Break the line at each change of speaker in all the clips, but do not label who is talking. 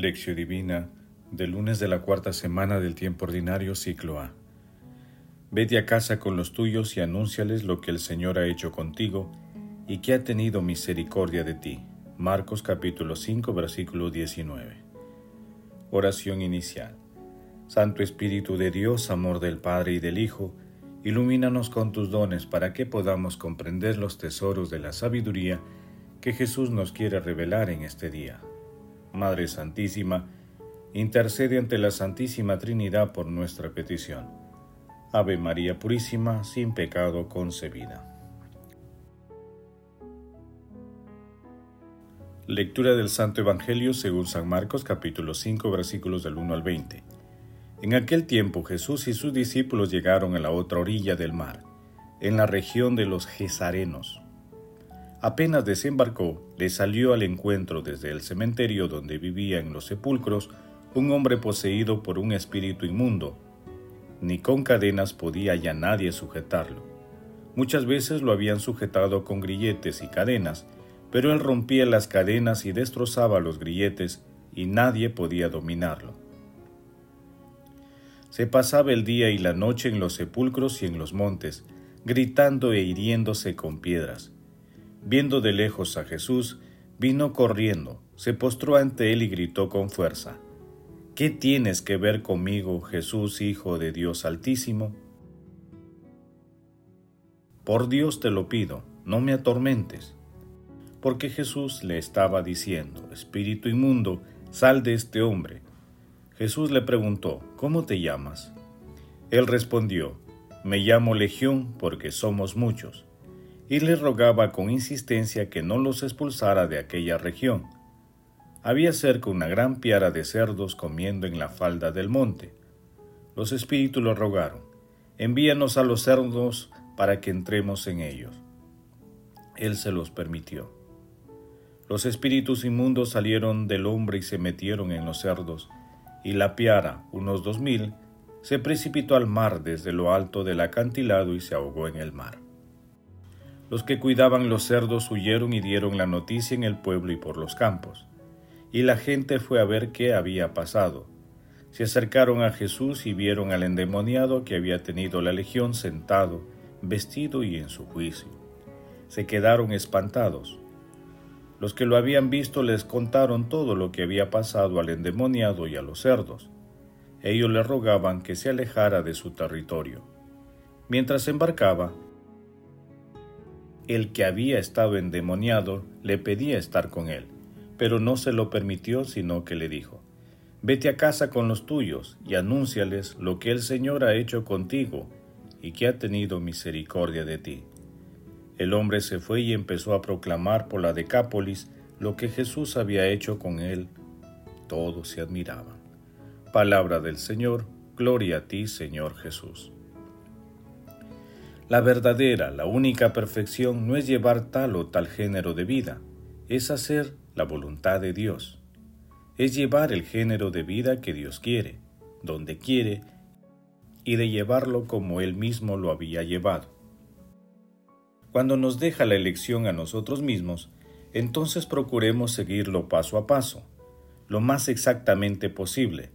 Lección Divina del lunes de la cuarta semana del tiempo ordinario ciclo A. Vete a casa con los tuyos y anúnciales lo que el Señor ha hecho contigo y que ha tenido misericordia de ti. Marcos capítulo 5 versículo 19. Oración inicial. Santo Espíritu de Dios, amor del Padre y del Hijo, ilumínanos con tus dones para que podamos comprender los tesoros de la sabiduría que Jesús nos quiere revelar en este día. Madre Santísima, intercede ante la Santísima Trinidad por nuestra petición. Ave María Purísima, sin pecado concebida. Lectura del Santo Evangelio según San Marcos capítulo 5 versículos del 1 al 20. En aquel tiempo Jesús y sus discípulos llegaron a la otra orilla del mar, en la región de los Gesarenos. Apenas desembarcó, le salió al encuentro desde el cementerio donde vivía en los sepulcros un hombre poseído por un espíritu inmundo. Ni con cadenas podía ya nadie sujetarlo. Muchas veces lo habían sujetado con grilletes y cadenas, pero él rompía las cadenas y destrozaba los grilletes y nadie podía dominarlo. Se pasaba el día y la noche en los sepulcros y en los montes, gritando e hiriéndose con piedras viendo de lejos a Jesús, vino corriendo, se postró ante él y gritó con fuerza, ¿Qué tienes que ver conmigo, Jesús, Hijo de Dios Altísimo? Por Dios te lo pido, no me atormentes. Porque Jesús le estaba diciendo, Espíritu inmundo, sal de este hombre. Jesús le preguntó, ¿cómo te llamas? Él respondió, me llamo Legión porque somos muchos y le rogaba con insistencia que no los expulsara de aquella región. Había cerca una gran piara de cerdos comiendo en la falda del monte. Los espíritus lo rogaron, envíanos a los cerdos para que entremos en ellos. Él se los permitió. Los espíritus inmundos salieron del hombre y se metieron en los cerdos, y la piara, unos dos mil, se precipitó al mar desde lo alto del acantilado y se ahogó en el mar. Los que cuidaban los cerdos huyeron y dieron la noticia en el pueblo y por los campos. Y la gente fue a ver qué había pasado. Se acercaron a Jesús y vieron al endemoniado que había tenido la legión sentado, vestido y en su juicio. Se quedaron espantados. Los que lo habían visto les contaron todo lo que había pasado al endemoniado y a los cerdos. Ellos le rogaban que se alejara de su territorio. Mientras embarcaba, el que había estado endemoniado le pedía estar con él, pero no se lo permitió, sino que le dijo, Vete a casa con los tuyos y anúnciales lo que el Señor ha hecho contigo y que ha tenido misericordia de ti. El hombre se fue y empezó a proclamar por la Decápolis lo que Jesús había hecho con él. Todos se admiraban. Palabra del Señor, gloria a ti, Señor Jesús. La verdadera, la única perfección no es llevar tal o tal género de vida, es hacer la voluntad de Dios. Es llevar el género de vida que Dios quiere, donde quiere, y de llevarlo como Él mismo lo había llevado. Cuando nos deja la elección a nosotros mismos, entonces procuremos seguirlo paso a paso, lo más exactamente posible,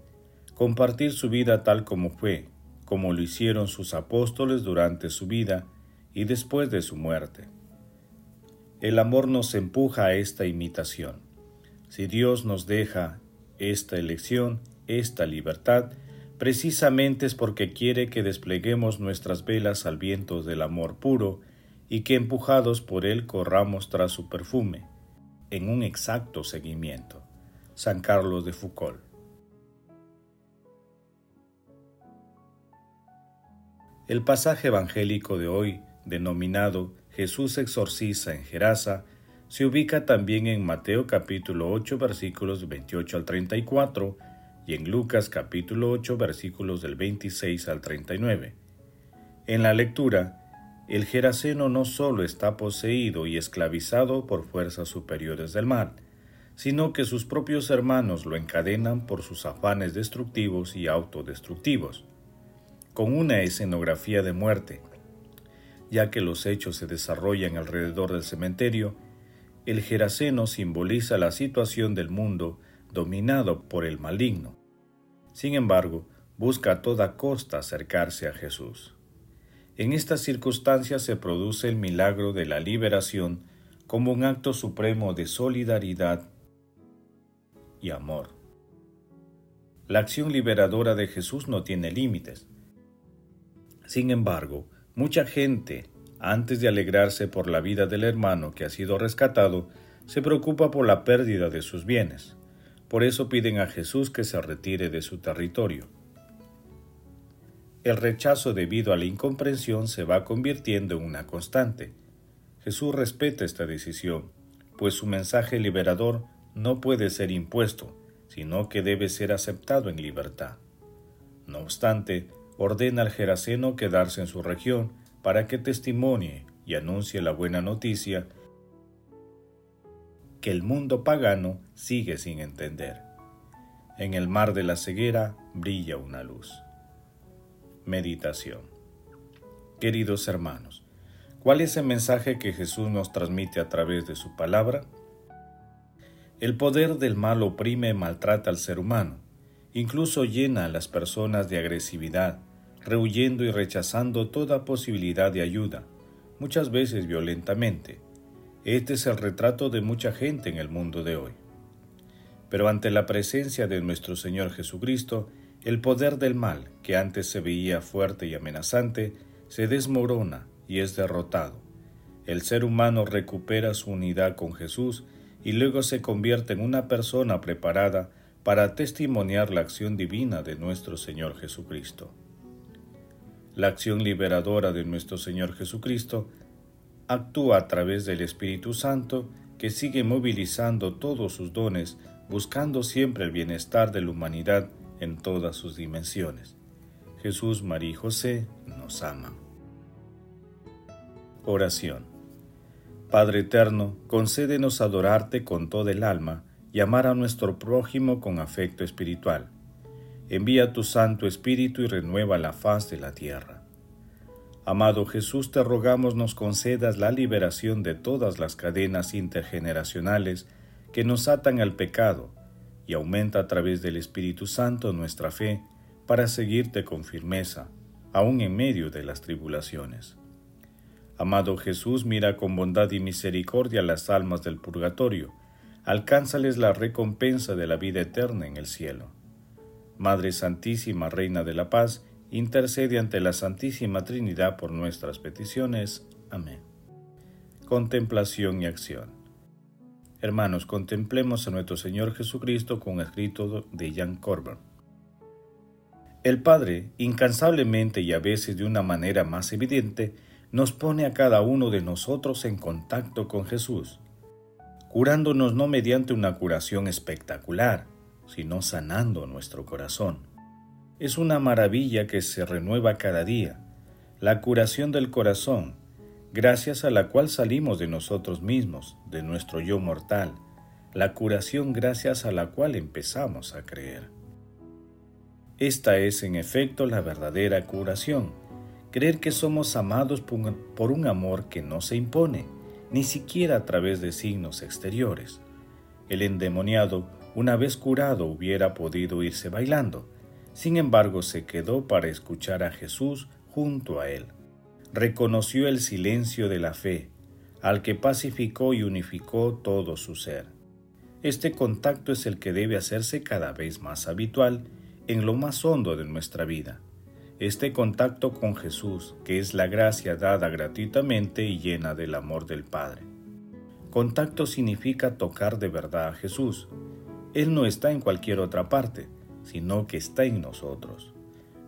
compartir su vida tal como fue, como lo hicieron sus apóstoles durante su vida y después de su muerte. El amor nos empuja a esta imitación. Si Dios nos deja esta elección, esta libertad, precisamente es porque quiere que despleguemos nuestras velas al viento del amor puro y que empujados por él corramos tras su perfume, en un exacto seguimiento. San Carlos de Foucault. El pasaje evangélico de hoy, denominado Jesús exorciza en Gerasa, se ubica también en Mateo capítulo 8 versículos 28 al 34 y en Lucas capítulo 8 versículos del 26 al 39. En la lectura, el Geraseno no solo está poseído y esclavizado por fuerzas superiores del mal, sino que sus propios hermanos lo encadenan por sus afanes destructivos y autodestructivos con una escenografía de muerte. Ya que los hechos se desarrollan alrededor del cementerio, el Geraseno simboliza la situación del mundo dominado por el maligno. Sin embargo, busca a toda costa acercarse a Jesús. En estas circunstancias se produce el milagro de la liberación como un acto supremo de solidaridad y amor. La acción liberadora de Jesús no tiene límites. Sin embargo, mucha gente, antes de alegrarse por la vida del hermano que ha sido rescatado, se preocupa por la pérdida de sus bienes. Por eso piden a Jesús que se retire de su territorio. El rechazo debido a la incomprensión se va convirtiendo en una constante. Jesús respeta esta decisión, pues su mensaje liberador no puede ser impuesto, sino que debe ser aceptado en libertad. No obstante, ordena al Geraseno quedarse en su región para que testimonie y anuncie la buena noticia que el mundo pagano sigue sin entender. En el mar de la ceguera brilla una luz. Meditación. Queridos hermanos, ¿cuál es el mensaje que Jesús nos transmite a través de su palabra? El poder del mal oprime y maltrata al ser humano, incluso llena a las personas de agresividad, rehuyendo y rechazando toda posibilidad de ayuda, muchas veces violentamente. Este es el retrato de mucha gente en el mundo de hoy. Pero ante la presencia de nuestro Señor Jesucristo, el poder del mal, que antes se veía fuerte y amenazante, se desmorona y es derrotado. El ser humano recupera su unidad con Jesús y luego se convierte en una persona preparada para testimoniar la acción divina de nuestro Señor Jesucristo. La acción liberadora de nuestro Señor Jesucristo actúa a través del Espíritu Santo que sigue movilizando todos sus dones buscando siempre el bienestar de la humanidad en todas sus dimensiones. Jesús, María y José nos aman. Oración. Padre eterno, concédenos adorarte con todo el alma y amar a nuestro prójimo con afecto espiritual. Envía tu Santo Espíritu y renueva la faz de la tierra. Amado Jesús, te rogamos nos concedas la liberación de todas las cadenas intergeneracionales que nos atan al pecado y aumenta a través del Espíritu Santo nuestra fe para seguirte con firmeza, aun en medio de las tribulaciones. Amado Jesús, mira con bondad y misericordia las almas del purgatorio, alcánzales la recompensa de la vida eterna en el cielo. Madre Santísima, Reina de la Paz, intercede ante la Santísima Trinidad por nuestras peticiones. Amén. Contemplación y acción. Hermanos, contemplemos a nuestro Señor Jesucristo con escrito de Jan Corber. El Padre, incansablemente y a veces de una manera más evidente, nos pone a cada uno de nosotros en contacto con Jesús, curándonos no mediante una curación espectacular, sino sanando nuestro corazón. Es una maravilla que se renueva cada día, la curación del corazón, gracias a la cual salimos de nosotros mismos, de nuestro yo mortal, la curación gracias a la cual empezamos a creer. Esta es en efecto la verdadera curación, creer que somos amados por un amor que no se impone, ni siquiera a través de signos exteriores. El endemoniado, una vez curado, hubiera podido irse bailando, sin embargo se quedó para escuchar a Jesús junto a él reconoció el silencio de la fe, al que pacificó y unificó todo su ser. Este contacto es el que debe hacerse cada vez más habitual en lo más hondo de nuestra vida. Este contacto con Jesús, que es la gracia dada gratuitamente y llena del amor del Padre. Contacto significa tocar de verdad a Jesús. Él no está en cualquier otra parte, sino que está en nosotros.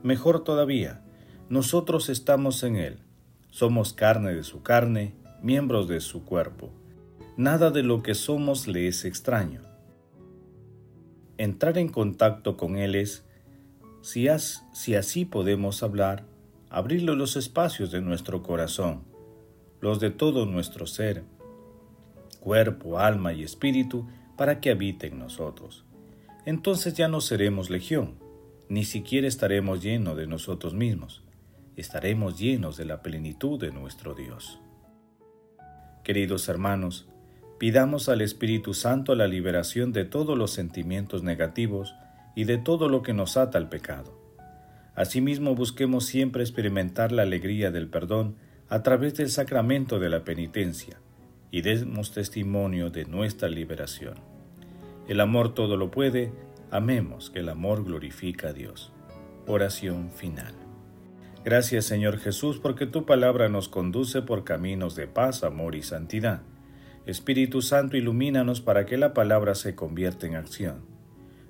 Mejor todavía, nosotros estamos en Él somos carne de su carne, miembros de su cuerpo. Nada de lo que somos le es extraño. Entrar en contacto con Él es, si, así podemos hablar, abrirle los espacios de nuestro corazón, los de todo nuestro ser, cuerpo, alma y espíritu, para que habite en nosotros. Entonces ya no seremos legión, ni siquiera estaremos llenos de nosotros mismos estaremos llenos de la plenitud de nuestro Dios. Queridos hermanos, Pidamos al Espíritu Santo la liberación de todos los sentimientos negativos y de todo lo que nos ata al pecado. Asimismo, busquemos siempre experimentar la alegría del perdón a través del sacramento de la penitencia y demos testimonio de nuestra liberación. El amor todo lo puede, amemos que el amor glorifica a Dios. Oración final. Gracias Señor Jesús porque tu palabra nos conduce por caminos de paz, amor y santidad. Espíritu Santo, ilumínanos para que la palabra se convierta en acción.